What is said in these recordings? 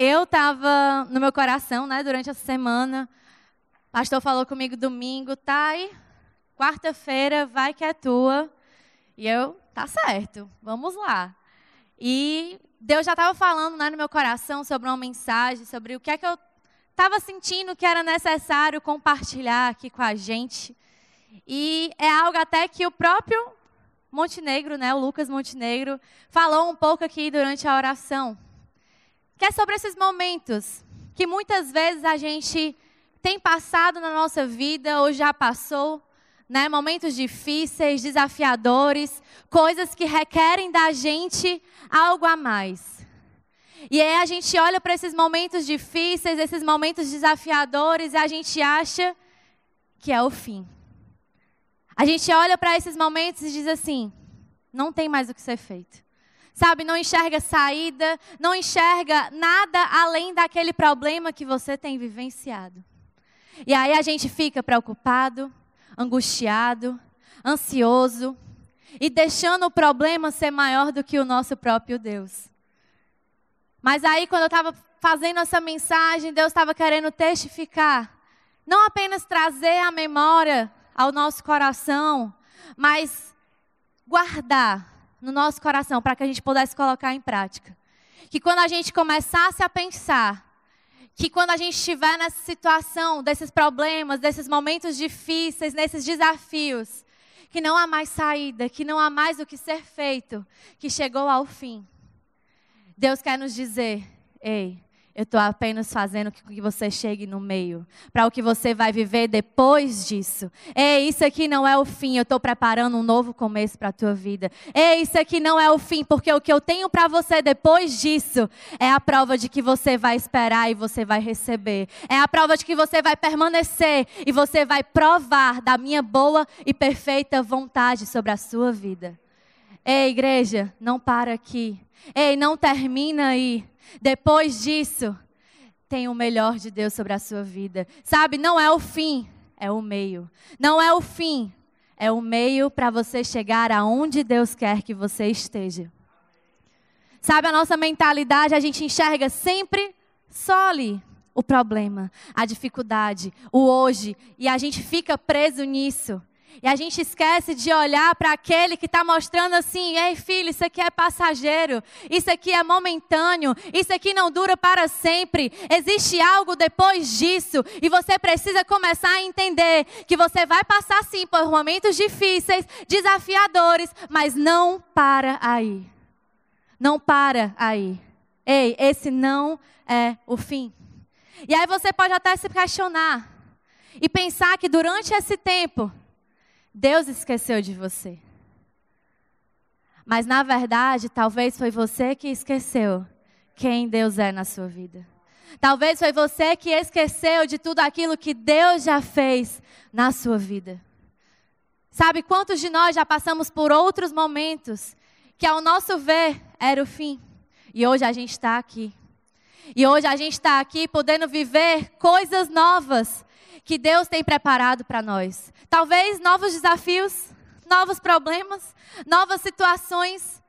eu estava no meu coração, né, durante essa semana. O pastor falou comigo domingo, Thay, quarta-feira vai que é tua. E eu, tá certo, vamos lá. E Deus já estava falando né, no meu coração sobre uma mensagem, sobre o que é que eu estava sentindo que era necessário compartilhar aqui com a gente. E é algo até que o próprio Montenegro, né, o Lucas Montenegro, falou um pouco aqui durante a oração. Que é sobre esses momentos que muitas vezes a gente tem passado na nossa vida ou já passou, né? Momentos difíceis, desafiadores, coisas que requerem da gente algo a mais. E aí a gente olha para esses momentos difíceis, esses momentos desafiadores, e a gente acha que é o fim. A gente olha para esses momentos e diz assim: não tem mais o que ser feito. Sabe, não enxerga saída, não enxerga nada além daquele problema que você tem vivenciado. E aí a gente fica preocupado, angustiado, ansioso e deixando o problema ser maior do que o nosso próprio Deus. Mas aí, quando eu estava fazendo essa mensagem, Deus estava querendo testificar, não apenas trazer a memória ao nosso coração, mas guardar no nosso coração para que a gente pudesse colocar em prática. Que quando a gente começasse a pensar que quando a gente estiver nessa situação, desses problemas, desses momentos difíceis, nesses desafios, que não há mais saída, que não há mais o que ser feito, que chegou ao fim. Deus quer nos dizer: ei, eu estou apenas fazendo com que você chegue no meio, para o que você vai viver depois disso. Ei, isso aqui não é o fim, eu estou preparando um novo começo para a tua vida. Ei, isso aqui não é o fim, porque o que eu tenho para você depois disso é a prova de que você vai esperar e você vai receber. É a prova de que você vai permanecer e você vai provar da minha boa e perfeita vontade sobre a sua vida. Ei, igreja, não para aqui. Ei, não termina aí. Depois disso, tem o melhor de Deus sobre a sua vida. Sabe, não é o fim, é o meio. Não é o fim, é o meio para você chegar aonde Deus quer que você esteja. Sabe, a nossa mentalidade, a gente enxerga sempre só ali o problema, a dificuldade, o hoje, e a gente fica preso nisso. E a gente esquece de olhar para aquele que está mostrando assim: ei, filho, isso aqui é passageiro, isso aqui é momentâneo, isso aqui não dura para sempre. Existe algo depois disso. E você precisa começar a entender que você vai passar sim por momentos difíceis, desafiadores, mas não para aí. Não para aí. Ei, esse não é o fim. E aí você pode até se questionar e pensar que durante esse tempo, Deus esqueceu de você. Mas na verdade, talvez foi você que esqueceu quem Deus é na sua vida. Talvez foi você que esqueceu de tudo aquilo que Deus já fez na sua vida. Sabe quantos de nós já passamos por outros momentos que, ao nosso ver, era o fim. E hoje a gente está aqui. E hoje a gente está aqui podendo viver coisas novas que Deus tem preparado para nós. Talvez novos desafios, novos problemas, novas situações,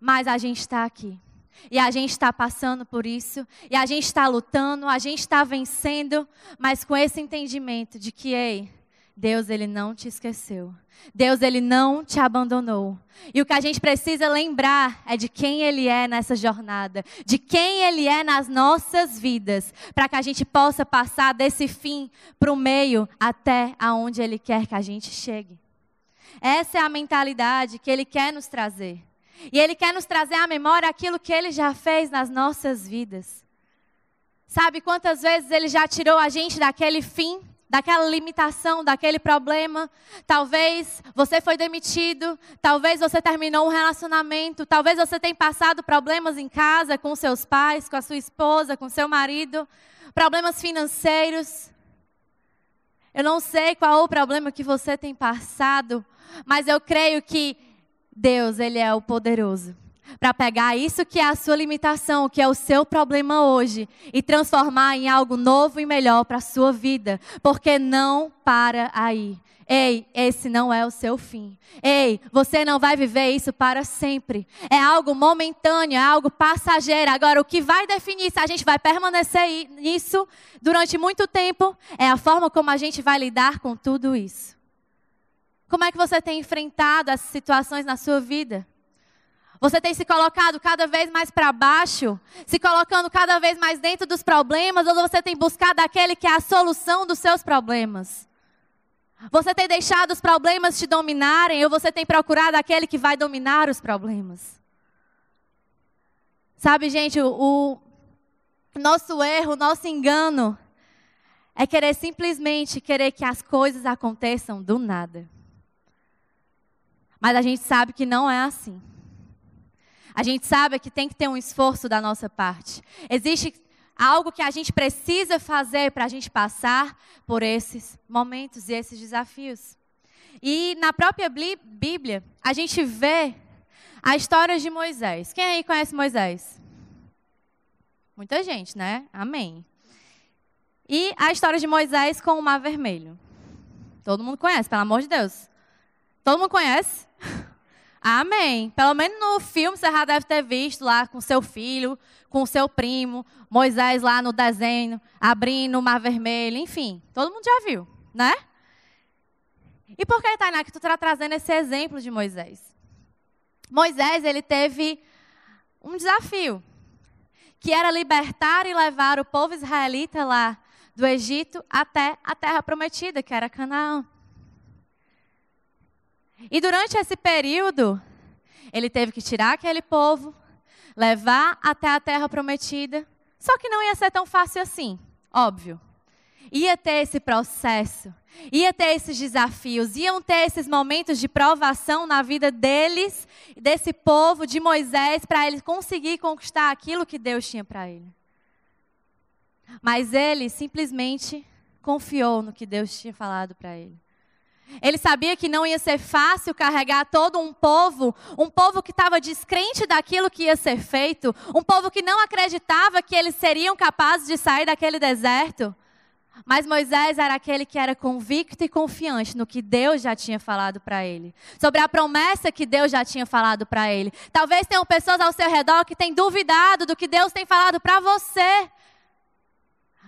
mas a gente está aqui. E a gente está passando por isso, e a gente está lutando, a gente está vencendo, mas com esse entendimento de que, ei, Deus ele não te esqueceu. Deus ele não te abandonou. E o que a gente precisa lembrar é de quem ele é nessa jornada, de quem ele é nas nossas vidas, para que a gente possa passar desse fim para o meio até aonde ele quer que a gente chegue. Essa é a mentalidade que ele quer nos trazer. E ele quer nos trazer à memória aquilo que ele já fez nas nossas vidas. Sabe quantas vezes ele já tirou a gente daquele fim daquela limitação, daquele problema. Talvez você foi demitido, talvez você terminou um relacionamento, talvez você tenha passado problemas em casa com seus pais, com a sua esposa, com seu marido, problemas financeiros. Eu não sei qual o problema que você tem passado, mas eu creio que Deus, ele é o poderoso para pegar isso que é a sua limitação, que é o seu problema hoje, e transformar em algo novo e melhor para a sua vida, porque não para aí. Ei, esse não é o seu fim. Ei, você não vai viver isso para sempre. É algo momentâneo, é algo passageiro. Agora, o que vai definir se a gente vai permanecer nisso durante muito tempo é a forma como a gente vai lidar com tudo isso. Como é que você tem enfrentado essas situações na sua vida? Você tem se colocado cada vez mais para baixo, se colocando cada vez mais dentro dos problemas, ou você tem buscado aquele que é a solução dos seus problemas? Você tem deixado os problemas te dominarem, ou você tem procurado aquele que vai dominar os problemas? Sabe, gente, o, nosso erro, o nosso engano é querer simplesmente querer que as coisas aconteçam do nada. Mas a gente sabe que não é assim. A gente sabe que tem que ter um esforço da nossa parte. Existe algo que a gente precisa fazer para a gente passar por esses momentos e esses desafios. E na própria Bíblia, a gente vê a história de Moisés. Quem aí conhece Moisés? Muita gente, né? Amém. E a história de Moisés com o Mar Vermelho. Todo mundo conhece, pelo amor de Deus. Todo mundo conhece? Amém. Pelo menos no filme você já deve ter visto lá com seu filho, com seu primo, Moisés lá no desenho, abrindo o mar vermelho, enfim. Todo mundo já viu, né? E por que, Tainá, que tu está trazendo esse exemplo de Moisés? Moisés, ele teve um desafio, que era libertar e levar o povo israelita lá do Egito até a terra prometida, que era Canaã. E durante esse período, ele teve que tirar aquele povo, levar até a terra prometida. Só que não ia ser tão fácil assim, óbvio. Ia ter esse processo, ia ter esses desafios, iam ter esses momentos de provação na vida deles, desse povo, de Moisés, para ele conseguir conquistar aquilo que Deus tinha para ele. Mas ele simplesmente confiou no que Deus tinha falado para ele. Ele sabia que não ia ser fácil carregar todo um povo, um povo que estava descrente daquilo que ia ser feito, um povo que não acreditava que eles seriam capazes de sair daquele deserto. Mas Moisés era aquele que era convicto e confiante no que Deus já tinha falado para ele, sobre a promessa que Deus já tinha falado para ele. Talvez tenham pessoas ao seu redor que têm duvidado do que Deus tem falado para você.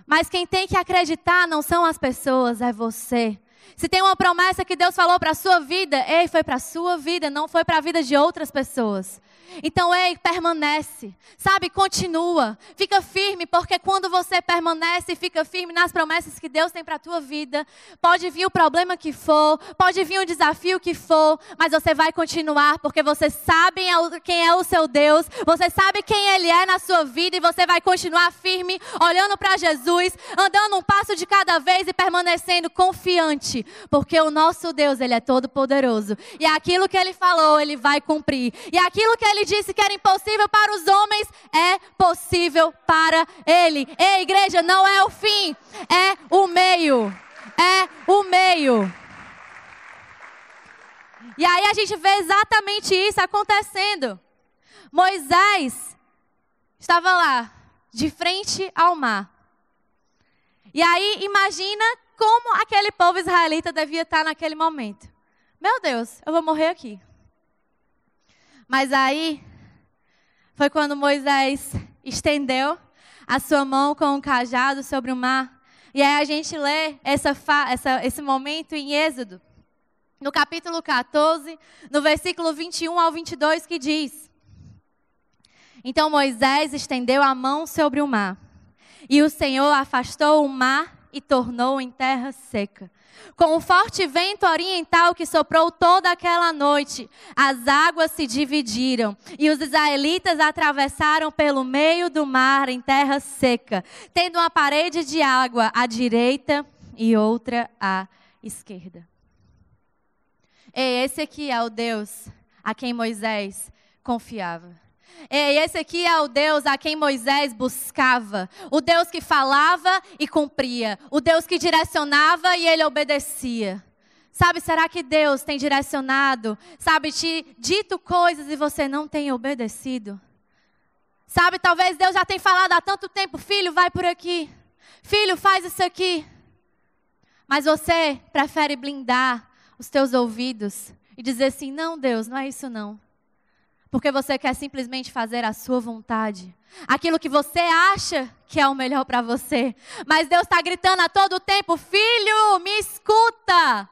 Mas quem tem que acreditar não são as pessoas, é você. Se tem uma promessa que Deus falou para a sua vida, ei, foi para a sua vida, não foi para a vida de outras pessoas. Então, ei, permanece, sabe? Continua, fica firme, porque quando você permanece e fica firme nas promessas que Deus tem para a tua vida, pode vir o problema que for, pode vir o desafio que for, mas você vai continuar, porque você sabe quem é o seu Deus, você sabe quem Ele é na sua vida e você vai continuar firme, olhando para Jesus, andando um passo de cada vez e permanecendo confiante, porque o nosso Deus, Ele é todo poderoso e aquilo que Ele falou, Ele vai cumprir, e aquilo que Ele ele disse que era impossível para os homens, é possível para ele. Ei, igreja, não é o fim, é o meio. É o meio. E aí a gente vê exatamente isso acontecendo. Moisés estava lá, de frente ao mar. E aí imagina como aquele povo israelita devia estar naquele momento. Meu Deus, eu vou morrer aqui. Mas aí foi quando Moisés estendeu a sua mão com um cajado sobre o mar. E aí a gente lê essa, essa, esse momento em Êxodo, no capítulo 14, no versículo 21 ao 22, que diz: Então Moisés estendeu a mão sobre o mar, e o Senhor afastou o mar e tornou em terra seca com o forte vento oriental que soprou toda aquela noite, as águas se dividiram e os israelitas atravessaram pelo meio do mar em terra seca, tendo uma parede de água à direita e outra à esquerda. E esse aqui é o Deus a quem Moisés confiava. E esse aqui é o Deus a quem Moisés buscava. O Deus que falava e cumpria. O Deus que direcionava e ele obedecia. Sabe, será que Deus tem direcionado, sabe, te dito coisas e você não tem obedecido? Sabe, talvez Deus já tenha falado há tanto tempo, filho, vai por aqui. Filho, faz isso aqui. Mas você prefere blindar os teus ouvidos e dizer assim: "Não, Deus, não é isso não". Porque você quer simplesmente fazer a sua vontade. Aquilo que você acha que é o melhor para você. Mas Deus está gritando a todo tempo: Filho, me escuta.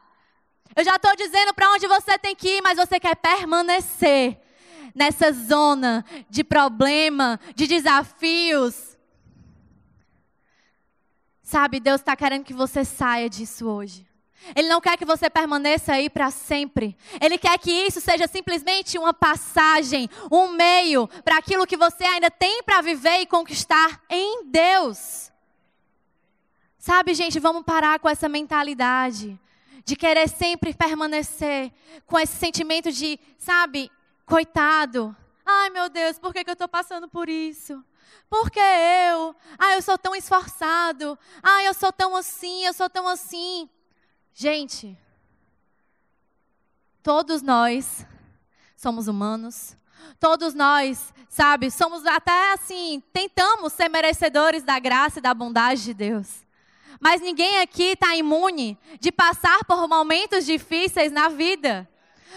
Eu já estou dizendo para onde você tem que ir, mas você quer permanecer nessa zona de problema, de desafios. Sabe, Deus está querendo que você saia disso hoje. Ele não quer que você permaneça aí para sempre. Ele quer que isso seja simplesmente uma passagem, um meio para aquilo que você ainda tem para viver e conquistar em Deus. Sabe, gente, vamos parar com essa mentalidade de querer sempre permanecer com esse sentimento de, sabe, coitado. Ai, meu Deus, por que, que eu estou passando por isso? Por que eu? Ai, eu sou tão esforçado. Ai, eu sou tão assim, eu sou tão assim. Gente, todos nós somos humanos. Todos nós, sabe, somos até assim, tentamos ser merecedores da graça e da bondade de Deus. Mas ninguém aqui está imune de passar por momentos difíceis na vida.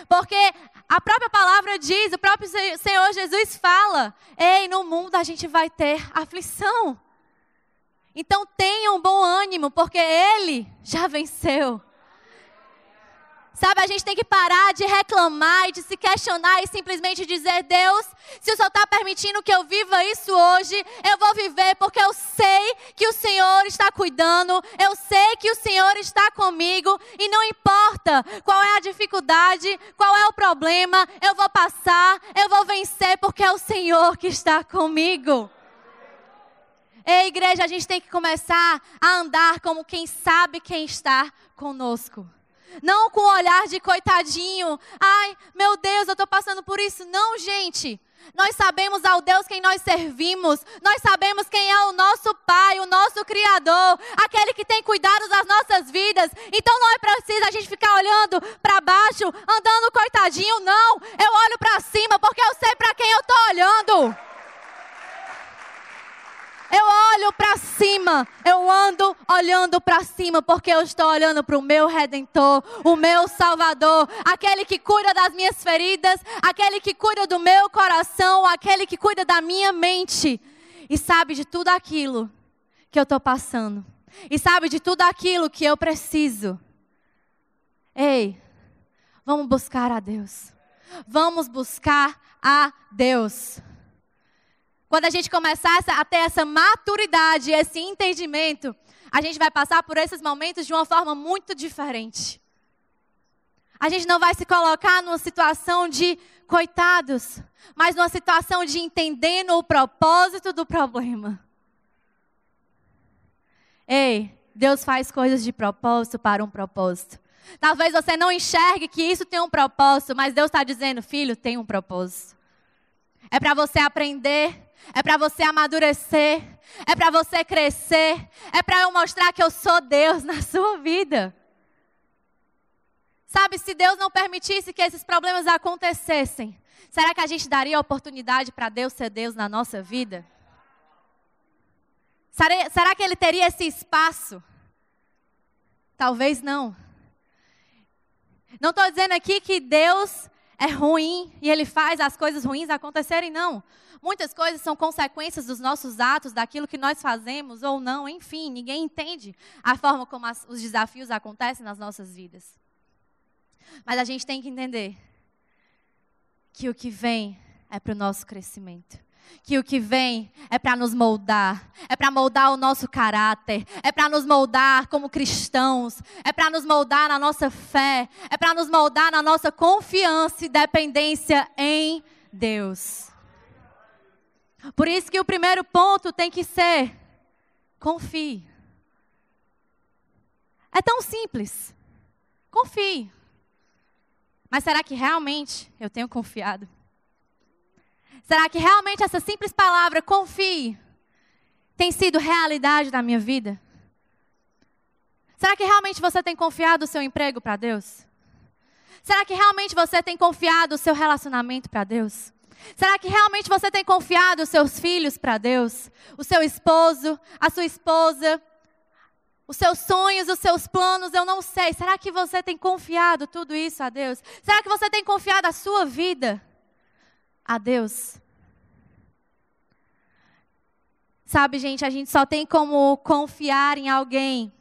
Porque a própria palavra diz, o próprio Senhor Jesus fala: ei, no mundo a gente vai ter aflição. Então tenha um bom ânimo, porque Ele já venceu. Sabe, a gente tem que parar de reclamar e de se questionar e simplesmente dizer: Deus, se o Senhor está permitindo que eu viva isso hoje, eu vou viver porque eu sei que o Senhor está cuidando, eu sei que o Senhor está comigo e não importa qual é a dificuldade, qual é o problema, eu vou passar, eu vou vencer porque é o Senhor que está comigo. Ei, igreja, a gente tem que começar a andar como quem sabe quem está conosco. Não com o olhar de coitadinho. Ai, meu Deus, eu estou passando por isso. Não, gente. Nós sabemos ao Deus quem nós servimos. Nós sabemos quem é o nosso Pai, o nosso Criador, aquele que tem cuidado das nossas vidas. Então não é preciso a gente ficar olhando para baixo, andando coitadinho. Não. Eu olho para cima porque eu sei para quem eu estou olhando. Eu olho para cima, eu ando olhando para cima, porque eu estou olhando para o meu redentor, o meu salvador, aquele que cuida das minhas feridas, aquele que cuida do meu coração, aquele que cuida da minha mente e sabe de tudo aquilo que eu estou passando, e sabe de tudo aquilo que eu preciso. Ei, vamos buscar a Deus. Vamos buscar a Deus. Quando a gente começar a ter essa maturidade, esse entendimento, a gente vai passar por esses momentos de uma forma muito diferente. A gente não vai se colocar numa situação de coitados, mas numa situação de entendendo o propósito do problema. Ei, Deus faz coisas de propósito para um propósito. Talvez você não enxergue que isso tem um propósito, mas Deus está dizendo, filho, tem um propósito. É para você aprender é para você amadurecer, é para você crescer, é para eu mostrar que eu sou Deus na sua vida. Sabe, se Deus não permitisse que esses problemas acontecessem, será que a gente daria oportunidade para Deus ser Deus na nossa vida? Será que Ele teria esse espaço? Talvez não. Não estou dizendo aqui que Deus é ruim e Ele faz as coisas ruins acontecerem, não. Muitas coisas são consequências dos nossos atos, daquilo que nós fazemos ou não, enfim, ninguém entende a forma como as, os desafios acontecem nas nossas vidas. Mas a gente tem que entender que o que vem é para o nosso crescimento. Que o que vem é para nos moldar, é para moldar o nosso caráter, é para nos moldar como cristãos, é para nos moldar na nossa fé, é para nos moldar na nossa confiança e dependência em Deus. Por isso que o primeiro ponto tem que ser: confie. É tão simples. Confie. Mas será que realmente eu tenho confiado? Será que realmente essa simples palavra, confie, tem sido realidade na minha vida? Será que realmente você tem confiado o seu emprego para Deus? Será que realmente você tem confiado o seu relacionamento para Deus? Será que realmente você tem confiado os seus filhos para Deus? O seu esposo, a sua esposa, os seus sonhos, os seus planos, eu não sei. Será que você tem confiado tudo isso a Deus? Será que você tem confiado a sua vida a Deus? Sabe, gente, a gente só tem como confiar em alguém,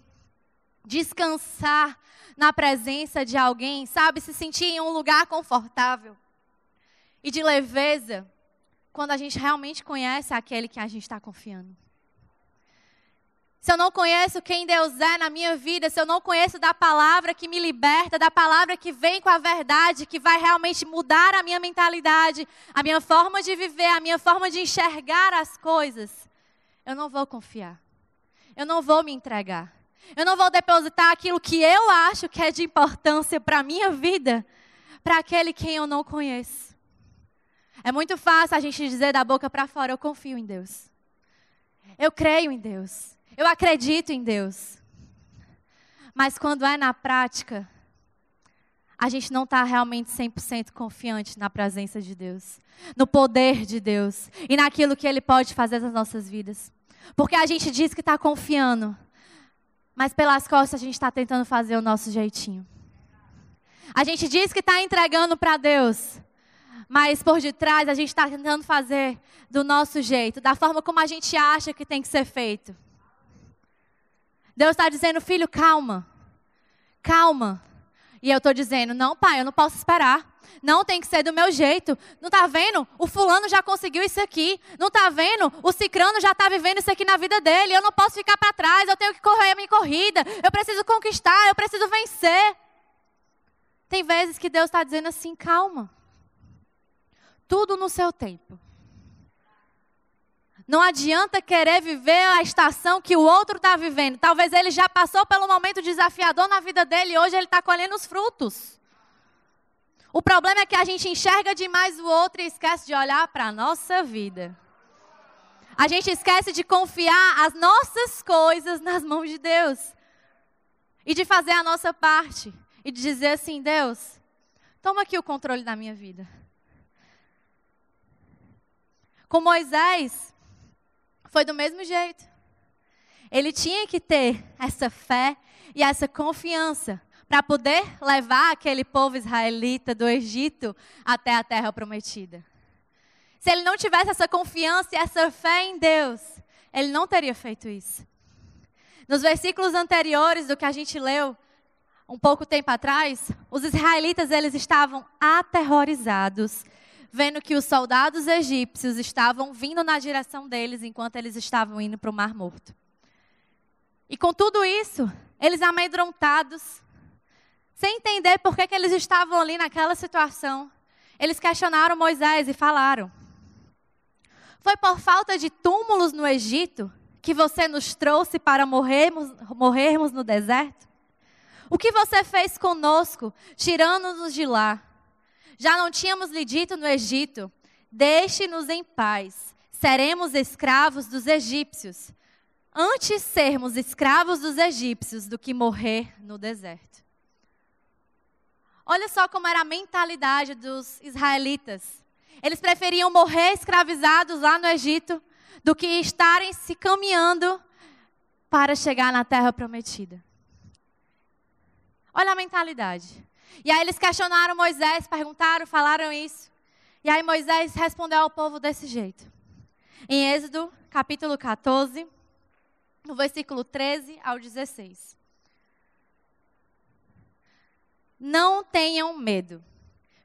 descansar na presença de alguém, sabe, se sentir em um lugar confortável e de leveza, quando a gente realmente conhece aquele que a gente está confiando se eu não conheço quem Deus é na minha vida, se eu não conheço da palavra que me liberta, da palavra que vem com a verdade, que vai realmente mudar a minha mentalidade, a minha forma de viver, a minha forma de enxergar as coisas, eu não vou confiar. Eu não vou me entregar. Eu não vou depositar aquilo que eu acho que é de importância para a minha vida, para aquele quem eu não conheço. É muito fácil a gente dizer da boca para fora: eu confio em Deus. Eu creio em Deus. Eu acredito em Deus. Mas quando é na prática, a gente não está realmente 100% confiante na presença de Deus, no poder de Deus e naquilo que Ele pode fazer nas nossas vidas. Porque a gente diz que está confiando, mas pelas costas a gente está tentando fazer o nosso jeitinho. A gente diz que está entregando para Deus, mas por detrás a gente está tentando fazer do nosso jeito, da forma como a gente acha que tem que ser feito. Deus está dizendo, filho, calma. Calma. E eu estou dizendo, não, pai, eu não posso esperar. Não tem que ser do meu jeito. Não está vendo? O fulano já conseguiu isso aqui. Não está vendo? O cicrano já está vivendo isso aqui na vida dele. Eu não posso ficar para trás. Eu tenho que correr a minha corrida. Eu preciso conquistar. Eu preciso vencer. Tem vezes que Deus está dizendo assim: calma. Tudo no seu tempo. Não adianta querer viver a estação que o outro está vivendo. Talvez ele já passou pelo momento desafiador na vida dele e hoje ele está colhendo os frutos. O problema é que a gente enxerga demais o outro e esquece de olhar para a nossa vida. A gente esquece de confiar as nossas coisas nas mãos de Deus. E de fazer a nossa parte. E de dizer assim: Deus, toma aqui o controle da minha vida. Com Moisés, foi do mesmo jeito. Ele tinha que ter essa fé e essa confiança para poder levar aquele povo israelita do Egito até a terra prometida. Se ele não tivesse essa confiança e essa fé em Deus, ele não teria feito isso. Nos versículos anteriores do que a gente leu um pouco tempo atrás, os israelitas eles estavam aterrorizados vendo que os soldados egípcios estavam vindo na direção deles enquanto eles estavam indo para o Mar Morto. E com tudo isso, eles amedrontados, sem entender por que, que eles estavam ali naquela situação, eles questionaram Moisés e falaram: Foi por falta de túmulos no Egito que você nos trouxe para morrermos, morrermos no deserto? O que você fez conosco, tirando-nos de lá? Já não tínhamos lhe dito no Egito: Deixe-nos em paz, seremos escravos dos egípcios. Antes sermos escravos dos egípcios do que morrer no deserto. Olha só como era a mentalidade dos israelitas. Eles preferiam morrer escravizados lá no Egito do que estarem se caminhando para chegar na terra prometida. Olha a mentalidade. E aí eles questionaram Moisés, perguntaram, falaram isso. E aí Moisés respondeu ao povo desse jeito. Em Êxodo, capítulo 14, no versículo 13 ao 16. Não tenham medo.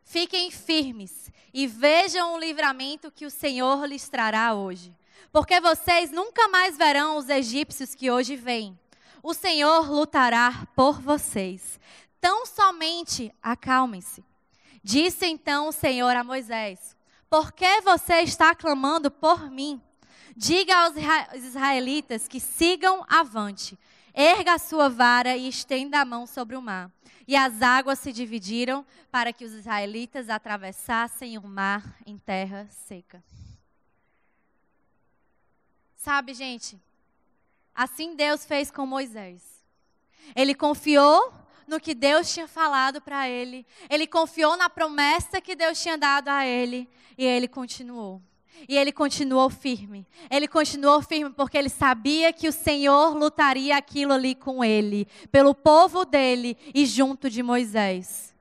Fiquem firmes e vejam o livramento que o Senhor lhes trará hoje. Porque vocês nunca mais verão os egípcios que hoje vêm. O Senhor lutará por vocês. Tão somente acalmem-se. Disse então o Senhor a Moisés: Por que você está clamando por mim? Diga aos israelitas que sigam avante. Erga a sua vara e estenda a mão sobre o mar. E as águas se dividiram para que os israelitas atravessassem o mar em terra seca. Sabe, gente, assim Deus fez com Moisés. Ele confiou no que Deus tinha falado para ele. Ele confiou na promessa que Deus tinha dado a ele. E ele continuou. E ele continuou firme. Ele continuou firme porque ele sabia que o Senhor lutaria aquilo ali com ele, pelo povo dele e junto de Moisés.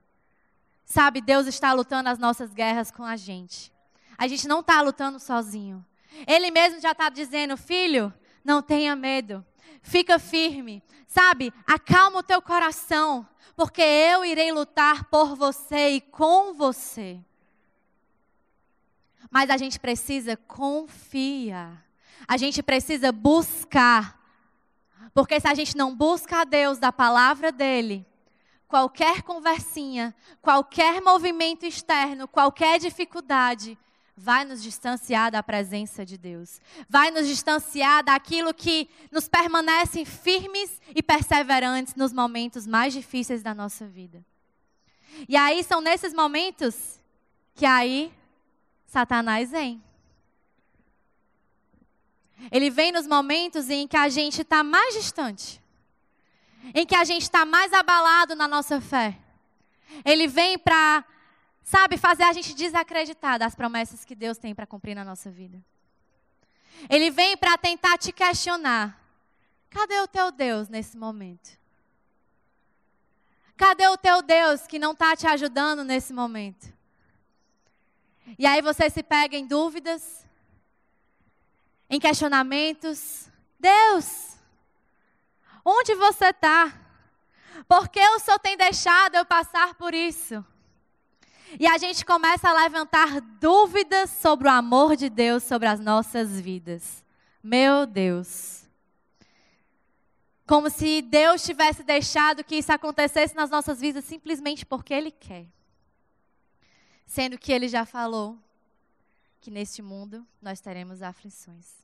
Sabe, Deus está lutando as nossas guerras com a gente. A gente não está lutando sozinho. Ele mesmo já está dizendo, filho, não tenha medo. Fica firme. Sabe, acalma o teu coração, porque eu irei lutar por você e com você. Mas a gente precisa confiar. A gente precisa buscar. Porque se a gente não busca a Deus da palavra dele, qualquer conversinha, qualquer movimento externo, qualquer dificuldade, vai nos distanciar da presença de Deus. Vai nos distanciar daquilo que nos permanece firmes e perseverantes nos momentos mais difíceis da nossa vida. E aí são nesses momentos que aí Satanás vem. Ele vem nos momentos em que a gente está mais distante, em que a gente está mais abalado na nossa fé. Ele vem para sabe, fazer a gente desacreditar das promessas que Deus tem para cumprir na nossa vida. Ele vem para tentar te questionar: cadê o teu Deus nesse momento? Cadê o teu Deus que não está te ajudando nesse momento? E aí você se pega em dúvidas, em questionamentos. Deus, onde você está? Por que o Senhor tem deixado eu passar por isso? E a gente começa a levantar dúvidas sobre o amor de Deus sobre as nossas vidas. Meu Deus. Como se Deus tivesse deixado que isso acontecesse nas nossas vidas simplesmente porque Ele quer. Sendo que Ele já falou que neste mundo nós teremos aflições.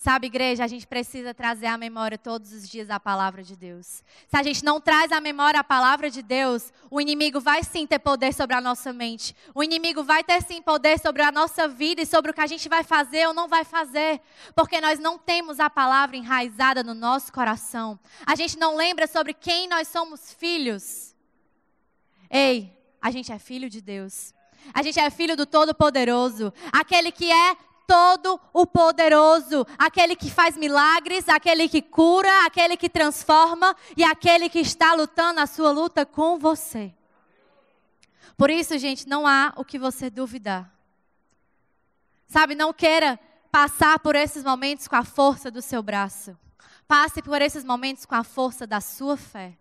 Sabe, igreja, a gente precisa trazer à memória todos os dias a palavra de Deus. Se a gente não traz à memória a palavra de Deus, o inimigo vai sim ter poder sobre a nossa mente. O inimigo vai ter sim poder sobre a nossa vida e sobre o que a gente vai fazer ou não vai fazer. Porque nós não temos a palavra enraizada no nosso coração. A gente não lembra sobre quem nós somos filhos. Ei, a gente é filho de Deus. A gente é filho do Todo-Poderoso, aquele que é todo o poderoso, aquele que faz milagres, aquele que cura, aquele que transforma e aquele que está lutando a sua luta com você. Por isso, gente, não há o que você duvidar. Sabe, não queira passar por esses momentos com a força do seu braço. Passe por esses momentos com a força da sua fé.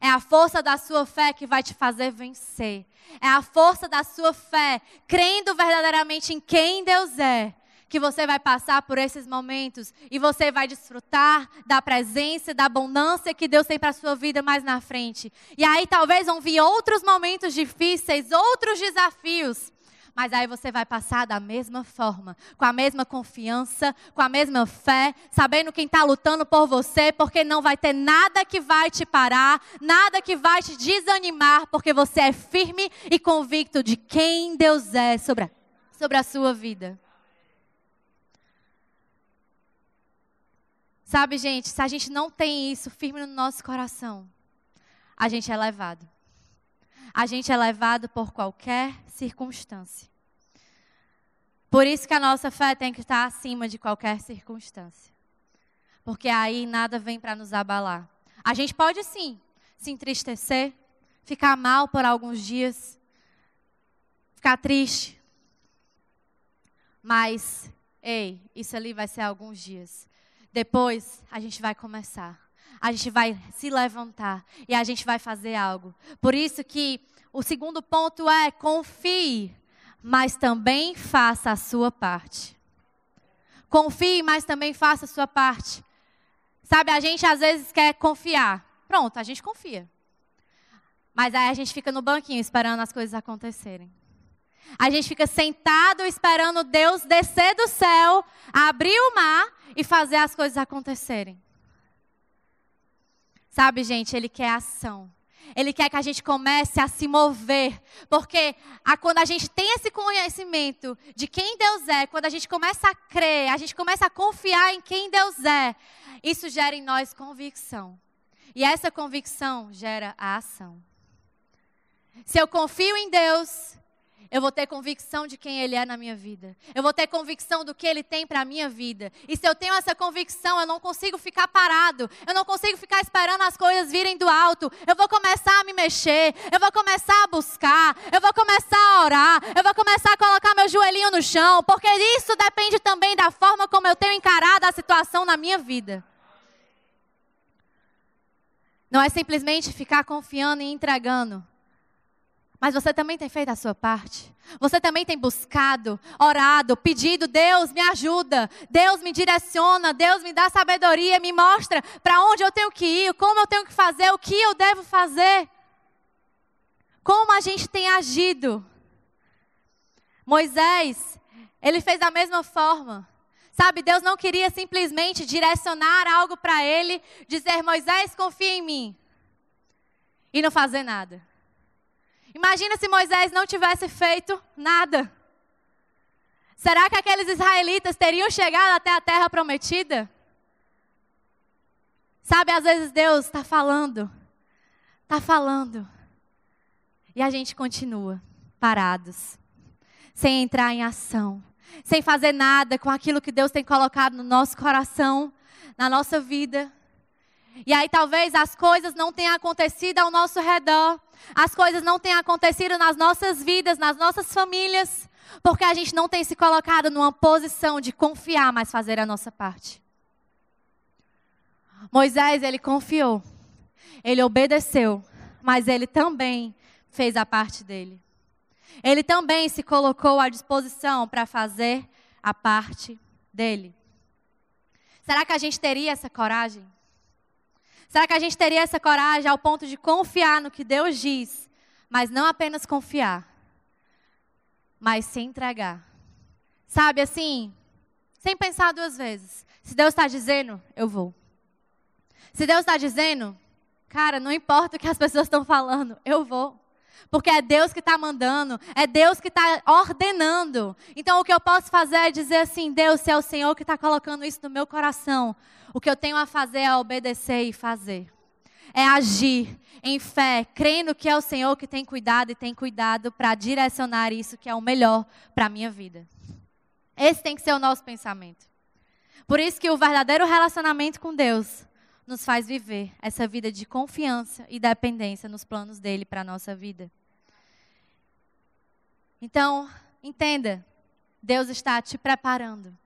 É a força da sua fé que vai te fazer vencer. É a força da sua fé, crendo verdadeiramente em quem Deus é, que você vai passar por esses momentos e você vai desfrutar da presença, da abundância que Deus tem para a sua vida mais na frente. E aí talvez vão vir outros momentos difíceis, outros desafios. Mas aí você vai passar da mesma forma, com a mesma confiança, com a mesma fé, sabendo quem está lutando por você, porque não vai ter nada que vai te parar, nada que vai te desanimar, porque você é firme e convicto de quem Deus é sobre a, sobre a sua vida. Sabe, gente, se a gente não tem isso firme no nosso coração, a gente é levado. A gente é levado por qualquer circunstância. Por isso que a nossa fé tem que estar acima de qualquer circunstância. Porque aí nada vem para nos abalar. A gente pode sim se entristecer, ficar mal por alguns dias, ficar triste. Mas, ei, isso ali vai ser alguns dias. Depois a gente vai começar. A gente vai se levantar e a gente vai fazer algo. Por isso que o segundo ponto é confie, mas também faça a sua parte. Confie, mas também faça a sua parte. Sabe, a gente às vezes quer confiar. Pronto, a gente confia. Mas aí a gente fica no banquinho esperando as coisas acontecerem. A gente fica sentado esperando Deus descer do céu, abrir o mar e fazer as coisas acontecerem. Sabe, gente, Ele quer ação. Ele quer que a gente comece a se mover. Porque a, quando a gente tem esse conhecimento de quem Deus é, quando a gente começa a crer, a gente começa a confiar em quem Deus é, isso gera em nós convicção. E essa convicção gera a ação. Se eu confio em Deus, eu vou ter convicção de quem Ele é na minha vida. Eu vou ter convicção do que Ele tem para a minha vida. E se eu tenho essa convicção, eu não consigo ficar parado. Eu não consigo ficar esperando as coisas virem do alto. Eu vou começar a me mexer. Eu vou começar a buscar. Eu vou começar a orar. Eu vou começar a colocar meu joelhinho no chão. Porque isso depende também da forma como eu tenho encarado a situação na minha vida. Não é simplesmente ficar confiando e entregando mas você também tem feito a sua parte. Você também tem buscado, orado, pedido: Deus me ajuda, Deus me direciona, Deus me dá sabedoria, me mostra para onde eu tenho que ir, como eu tenho que fazer, o que eu devo fazer. Como a gente tem agido. Moisés, ele fez da mesma forma. Sabe, Deus não queria simplesmente direcionar algo para ele, dizer: Moisés, confia em mim, e não fazer nada. Imagina se Moisés não tivesse feito nada. Será que aqueles israelitas teriam chegado até a terra prometida? Sabe, às vezes Deus está falando, está falando, e a gente continua parados, sem entrar em ação, sem fazer nada com aquilo que Deus tem colocado no nosso coração, na nossa vida. E aí talvez as coisas não tenham acontecido ao nosso redor, as coisas não tenham acontecido nas nossas vidas, nas nossas famílias, porque a gente não tem se colocado numa posição de confiar, mas fazer a nossa parte. Moisés, ele confiou, ele obedeceu, mas ele também fez a parte dele. Ele também se colocou à disposição para fazer a parte dele. Será que a gente teria essa coragem? Será que a gente teria essa coragem ao ponto de confiar no que Deus diz, mas não apenas confiar, mas se entregar? Sabe assim, sem pensar duas vezes. Se Deus está dizendo, eu vou. Se Deus está dizendo, cara, não importa o que as pessoas estão falando, eu vou. Porque é Deus que está mandando, é Deus que está ordenando. Então o que eu posso fazer é dizer assim: Deus, se é o Senhor que está colocando isso no meu coração, o que eu tenho a fazer é obedecer e fazer. É agir em fé, crendo que é o Senhor que tem cuidado e tem cuidado para direcionar isso que é o melhor para a minha vida. Esse tem que ser o nosso pensamento. Por isso que o verdadeiro relacionamento com Deus nos faz viver essa vida de confiança e dependência nos planos dele para a nossa vida. Então, entenda, Deus está te preparando.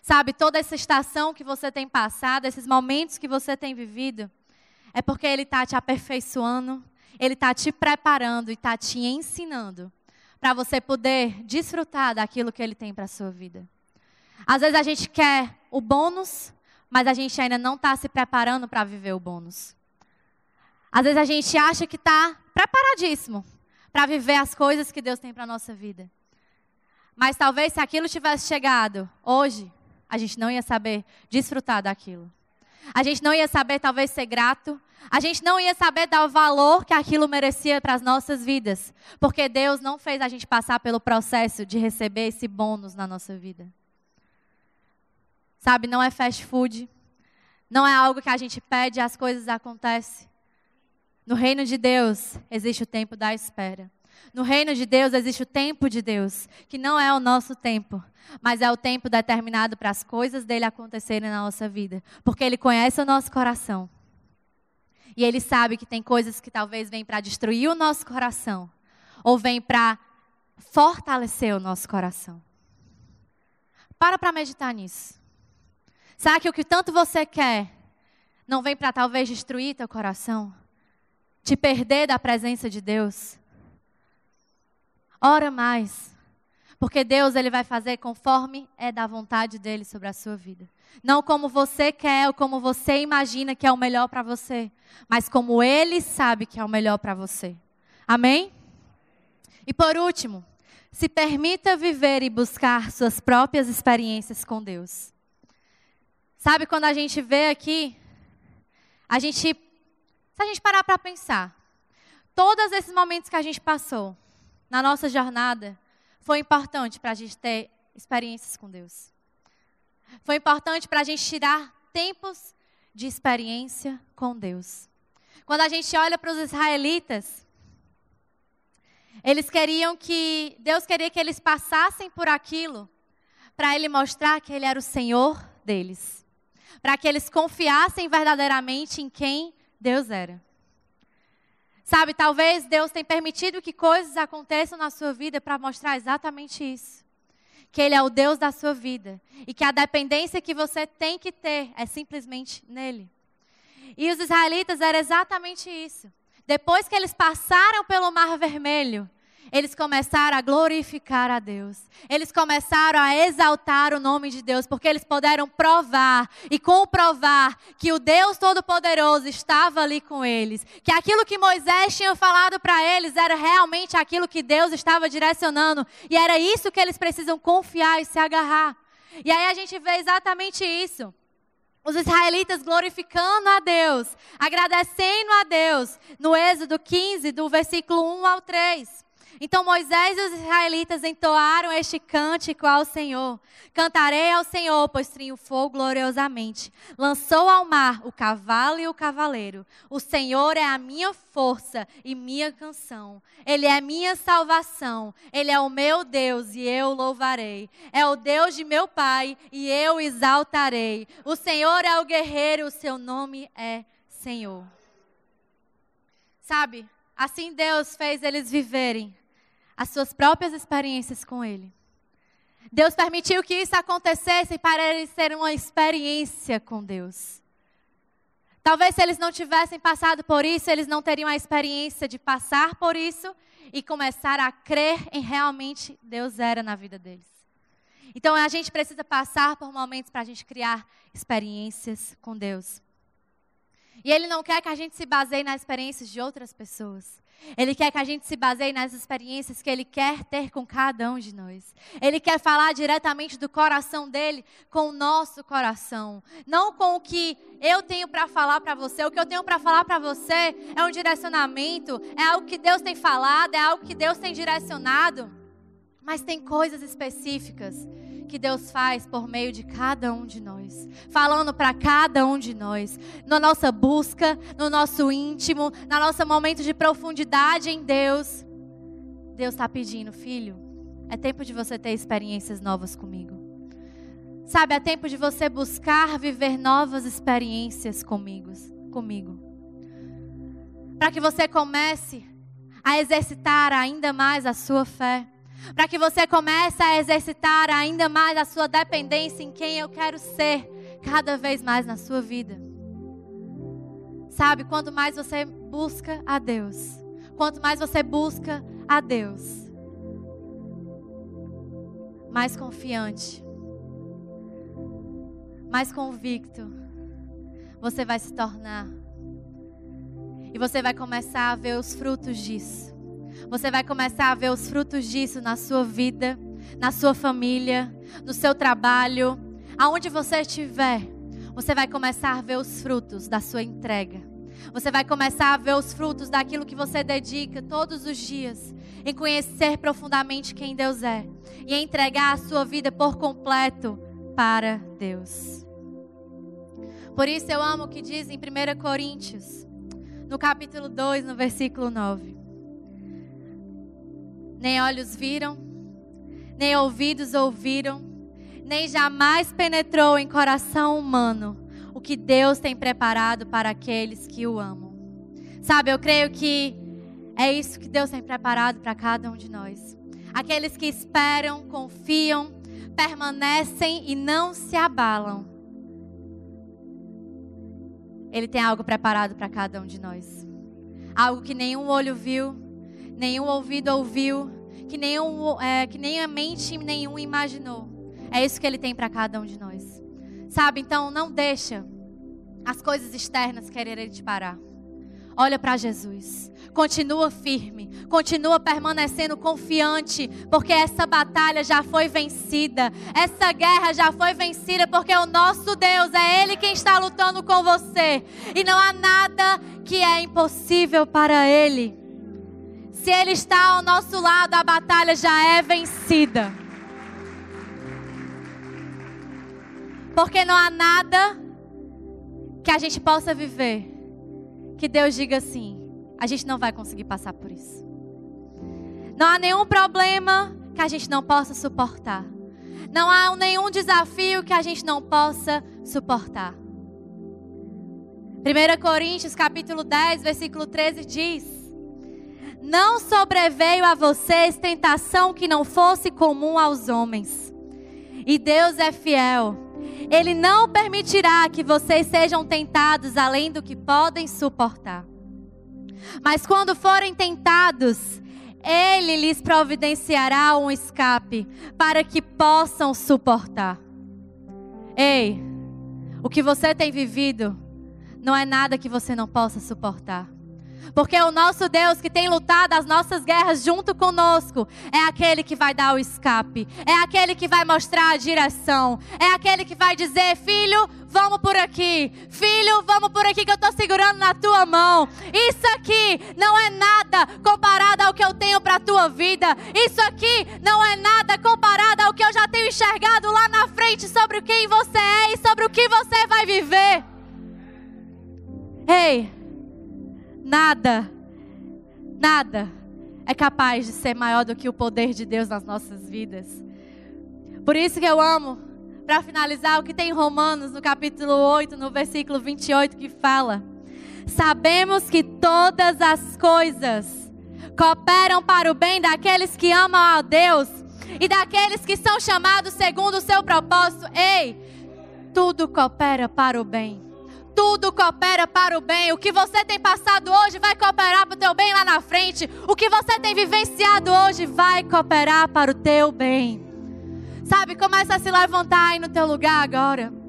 Sabe, toda essa estação que você tem passado, esses momentos que você tem vivido, é porque Ele está te aperfeiçoando, Ele está te preparando e está te ensinando para você poder desfrutar daquilo que Ele tem para a sua vida. Às vezes a gente quer o bônus, mas a gente ainda não está se preparando para viver o bônus. Às vezes a gente acha que está preparadíssimo para viver as coisas que Deus tem para a nossa vida. Mas talvez se aquilo tivesse chegado hoje, a gente não ia saber desfrutar daquilo. A gente não ia saber, talvez, ser grato. A gente não ia saber dar o valor que aquilo merecia para as nossas vidas. Porque Deus não fez a gente passar pelo processo de receber esse bônus na nossa vida. Sabe, não é fast food. Não é algo que a gente pede e as coisas acontecem. No reino de Deus existe o tempo da espera. No reino de Deus existe o tempo de Deus, que não é o nosso tempo, mas é o tempo determinado para as coisas dele acontecerem na nossa vida, porque ele conhece o nosso coração. E ele sabe que tem coisas que talvez vêm para destruir o nosso coração, ou vêm para fortalecer o nosso coração. Para para meditar nisso. Sabe que o que tanto você quer não vem para talvez destruir teu coração? Te perder da presença de Deus? Ora mais. Porque Deus ele vai fazer conforme é da vontade dele sobre a sua vida. Não como você quer ou como você imagina que é o melhor para você, mas como ele sabe que é o melhor para você. Amém? E por último, se permita viver e buscar suas próprias experiências com Deus. Sabe quando a gente vê aqui, a gente, se a gente parar para pensar, todos esses momentos que a gente passou na nossa jornada, foi importante para a gente ter experiências com Deus. Foi importante para a gente tirar tempos de experiência com Deus. Quando a gente olha para os israelitas, eles queriam que, Deus queria que eles passassem por aquilo para Ele mostrar que Ele era o Senhor deles. Para que eles confiassem verdadeiramente em quem Deus era. Sabe, talvez Deus tenha permitido que coisas aconteçam na sua vida para mostrar exatamente isso. Que Ele é o Deus da sua vida. E que a dependência que você tem que ter é simplesmente nele. E os israelitas era exatamente isso. Depois que eles passaram pelo Mar Vermelho, eles começaram a glorificar a Deus. Eles começaram a exaltar o nome de Deus, porque eles puderam provar e comprovar que o Deus Todo-Poderoso estava ali com eles. Que aquilo que Moisés tinha falado para eles era realmente aquilo que Deus estava direcionando. E era isso que eles precisam confiar e se agarrar. E aí a gente vê exatamente isso. Os israelitas glorificando a Deus, agradecendo a Deus, no Êxodo 15, do versículo 1 ao 3. Então Moisés e os israelitas entoaram este cântico ao Senhor. Cantarei ao Senhor, pois triunfou gloriosamente. Lançou ao mar o cavalo e o cavaleiro. O Senhor é a minha força e minha canção. Ele é minha salvação. Ele é o meu Deus e eu louvarei. É o Deus de meu pai e eu exaltarei. O Senhor é o guerreiro, o seu nome é Senhor. Sabe, assim Deus fez eles viverem as suas próprias experiências com Ele. Deus permitiu que isso acontecesse para eles terem uma experiência com Deus. Talvez se eles não tivessem passado por isso, eles não teriam a experiência de passar por isso e começar a crer em realmente Deus era na vida deles. Então a gente precisa passar por momentos para a gente criar experiências com Deus. E Ele não quer que a gente se baseie nas experiências de outras pessoas. Ele quer que a gente se baseie nas experiências que Ele quer ter com cada um de nós. Ele quer falar diretamente do coração dele com o nosso coração. Não com o que eu tenho para falar para você. O que eu tenho para falar para você é um direcionamento, é algo que Deus tem falado, é algo que Deus tem direcionado. Mas tem coisas específicas que Deus faz por meio de cada um de nós, falando para cada um de nós, na nossa busca, no nosso íntimo, no nosso momento de profundidade em Deus. Deus está pedindo, filho, é tempo de você ter experiências novas comigo. Sabe, é tempo de você buscar viver novas experiências comigo, comigo. Para que você comece a exercitar ainda mais a sua fé para que você comece a exercitar ainda mais a sua dependência em quem eu quero ser cada vez mais na sua vida. Sabe, quanto mais você busca a Deus, quanto mais você busca a Deus, mais confiante, mais convicto você vai se tornar. E você vai começar a ver os frutos disso. Você vai começar a ver os frutos disso na sua vida, na sua família, no seu trabalho, aonde você estiver. Você vai começar a ver os frutos da sua entrega. Você vai começar a ver os frutos daquilo que você dedica todos os dias em conhecer profundamente quem Deus é e entregar a sua vida por completo para Deus. Por isso eu amo o que diz em 1 Coríntios, no capítulo 2, no versículo 9 nem olhos viram, nem ouvidos ouviram, nem jamais penetrou em coração humano o que Deus tem preparado para aqueles que o amam. Sabe, eu creio que é isso que Deus tem preparado para cada um de nós. Aqueles que esperam, confiam, permanecem e não se abalam. Ele tem algo preparado para cada um de nós. Algo que nenhum olho viu, nenhum ouvido ouviu, que, nenhum, é, que nem a mente nenhum imaginou. É isso que Ele tem para cada um de nós. Sabe? Então, não deixa as coisas externas quererem te parar. Olha para Jesus. Continua firme. Continua permanecendo confiante. Porque essa batalha já foi vencida. Essa guerra já foi vencida. Porque o nosso Deus é Ele quem está lutando com você. E não há nada que é impossível para Ele. Se Ele está ao nosso lado, a batalha já é vencida. Porque não há nada que a gente possa viver que Deus diga assim: a gente não vai conseguir passar por isso. Não há nenhum problema que a gente não possa suportar. Não há nenhum desafio que a gente não possa suportar. 1 Coríntios capítulo 10, versículo 13 diz: Não sobreveio a vocês tentação que não fosse comum aos homens. E Deus é fiel. Ele não permitirá que vocês sejam tentados além do que podem suportar. Mas quando forem tentados, ele lhes providenciará um escape para que possam suportar. Ei, o que você tem vivido não é nada que você não possa suportar. Porque o nosso Deus que tem lutado as nossas guerras junto conosco. É aquele que vai dar o escape, é aquele que vai mostrar a direção, é aquele que vai dizer: filho, vamos por aqui, filho, vamos por aqui que eu estou segurando na tua mão. Isso aqui não é nada comparado ao que eu tenho para a tua vida, isso aqui não é nada comparado ao que eu já tenho enxergado lá na frente sobre quem você é e sobre o que você vai viver. Ei nada, nada é capaz de ser maior do que o poder de Deus nas nossas vidas. Por isso que eu amo, para finalizar, o que tem em Romanos, no capítulo 8, no versículo 28, que fala: Sabemos que todas as coisas cooperam para o bem daqueles que amam a Deus e daqueles que são chamados segundo o seu propósito. Ei, tudo coopera para o bem tudo coopera para o bem. O que você tem passado hoje vai cooperar para o teu bem lá na frente. O que você tem vivenciado hoje vai cooperar para o teu bem. Sabe, começa a se levantar aí no teu lugar agora.